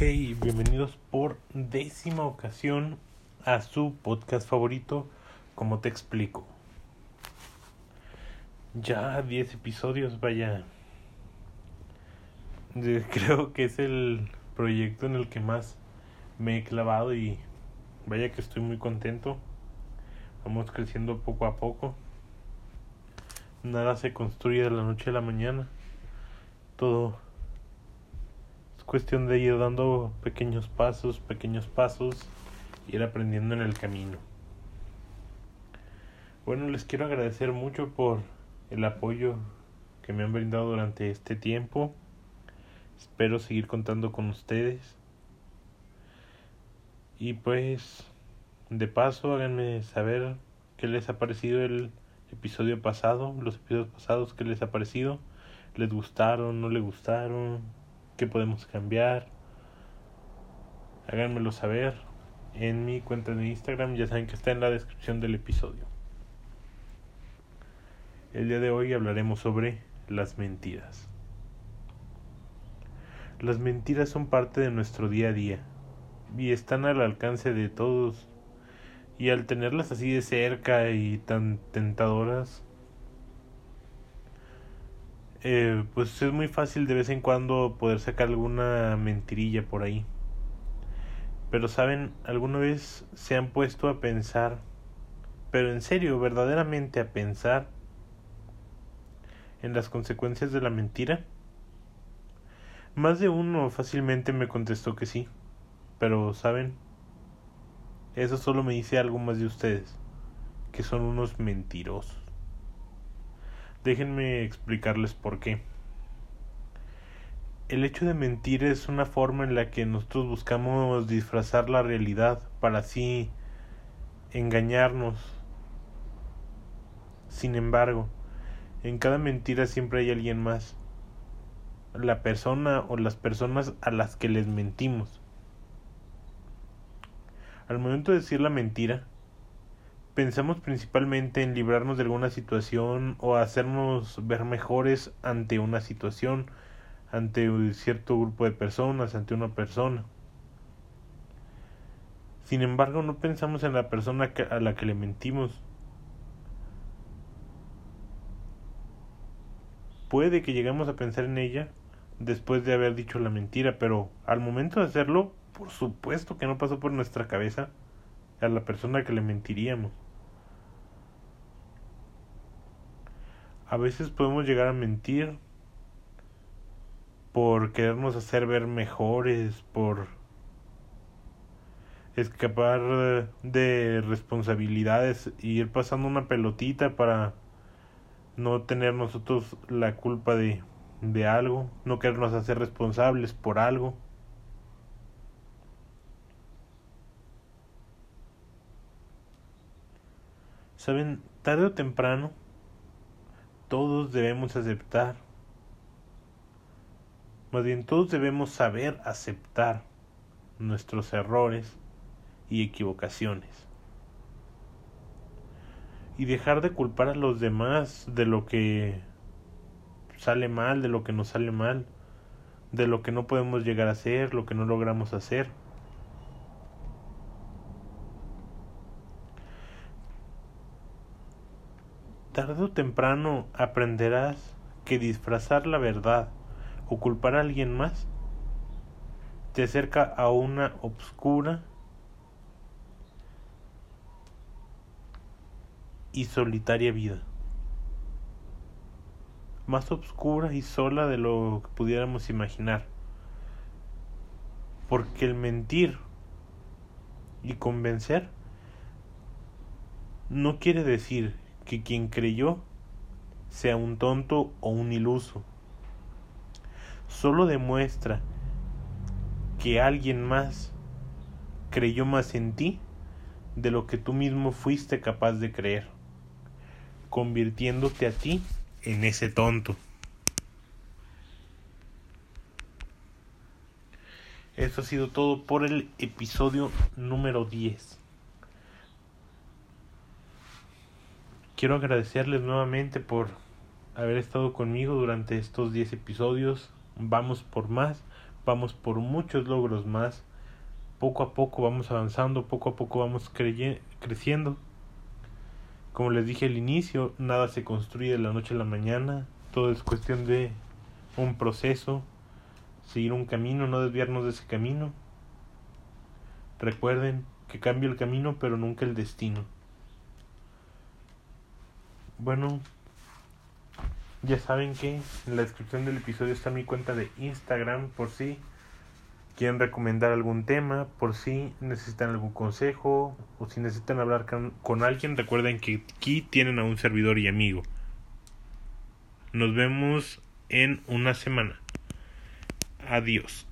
Hey, bienvenidos por décima ocasión a su podcast favorito, como te explico. Ya 10 episodios, vaya. Creo que es el proyecto en el que más me he clavado y vaya que estoy muy contento. Vamos creciendo poco a poco. Nada se construye de la noche a la mañana. Todo cuestión de ir dando pequeños pasos, pequeños pasos, ir aprendiendo en el camino. Bueno, les quiero agradecer mucho por el apoyo que me han brindado durante este tiempo. Espero seguir contando con ustedes. Y pues, de paso, háganme saber qué les ha parecido el episodio pasado, los episodios pasados, qué les ha parecido. ¿Les gustaron? ¿No les gustaron? Qué podemos cambiar. Háganmelo saber en mi cuenta de Instagram, ya saben que está en la descripción del episodio. El día de hoy hablaremos sobre las mentiras. Las mentiras son parte de nuestro día a día y están al alcance de todos y al tenerlas así de cerca y tan tentadoras eh, pues es muy fácil de vez en cuando poder sacar alguna mentirilla por ahí. Pero saben, alguna vez se han puesto a pensar, pero en serio, verdaderamente a pensar en las consecuencias de la mentira. Más de uno fácilmente me contestó que sí, pero saben, eso solo me dice algo más de ustedes, que son unos mentirosos. Déjenme explicarles por qué. El hecho de mentir es una forma en la que nosotros buscamos disfrazar la realidad para así engañarnos. Sin embargo, en cada mentira siempre hay alguien más. La persona o las personas a las que les mentimos. Al momento de decir la mentira, pensamos principalmente en librarnos de alguna situación o hacernos ver mejores ante una situación, ante un cierto grupo de personas, ante una persona. Sin embargo, no pensamos en la persona a la que le mentimos. Puede que lleguemos a pensar en ella después de haber dicho la mentira, pero al momento de hacerlo, por supuesto que no pasó por nuestra cabeza a la persona que le mentiríamos. A veces podemos llegar a mentir por querernos hacer ver mejores, por escapar de responsabilidades y ir pasando una pelotita para no tener nosotros la culpa de, de algo, no querernos hacer responsables por algo. Saben, tarde o temprano todos debemos aceptar, más bien todos debemos saber aceptar nuestros errores y equivocaciones. Y dejar de culpar a los demás de lo que sale mal, de lo que nos sale mal, de lo que no podemos llegar a hacer, lo que no logramos hacer. Tarde o temprano aprenderás que disfrazar la verdad o culpar a alguien más te acerca a una obscura y solitaria vida. Más obscura y sola de lo que pudiéramos imaginar. Porque el mentir y convencer no quiere decir que quien creyó sea un tonto o un iluso. Solo demuestra que alguien más creyó más en ti de lo que tú mismo fuiste capaz de creer, convirtiéndote a ti en ese tonto. Eso ha sido todo por el episodio número 10. Quiero agradecerles nuevamente por haber estado conmigo durante estos 10 episodios. Vamos por más, vamos por muchos logros más. Poco a poco vamos avanzando, poco a poco vamos creciendo. Como les dije al inicio, nada se construye de la noche a la mañana, todo es cuestión de un proceso, seguir un camino, no desviarnos de ese camino. Recuerden que cambia el camino, pero nunca el destino. Bueno, ya saben que en la descripción del episodio está mi cuenta de Instagram por si quieren recomendar algún tema, por si necesitan algún consejo o si necesitan hablar con, alguien, recuerden que aquí tienen a un servidor y amigo. Nos vemos en una semana. Adiós.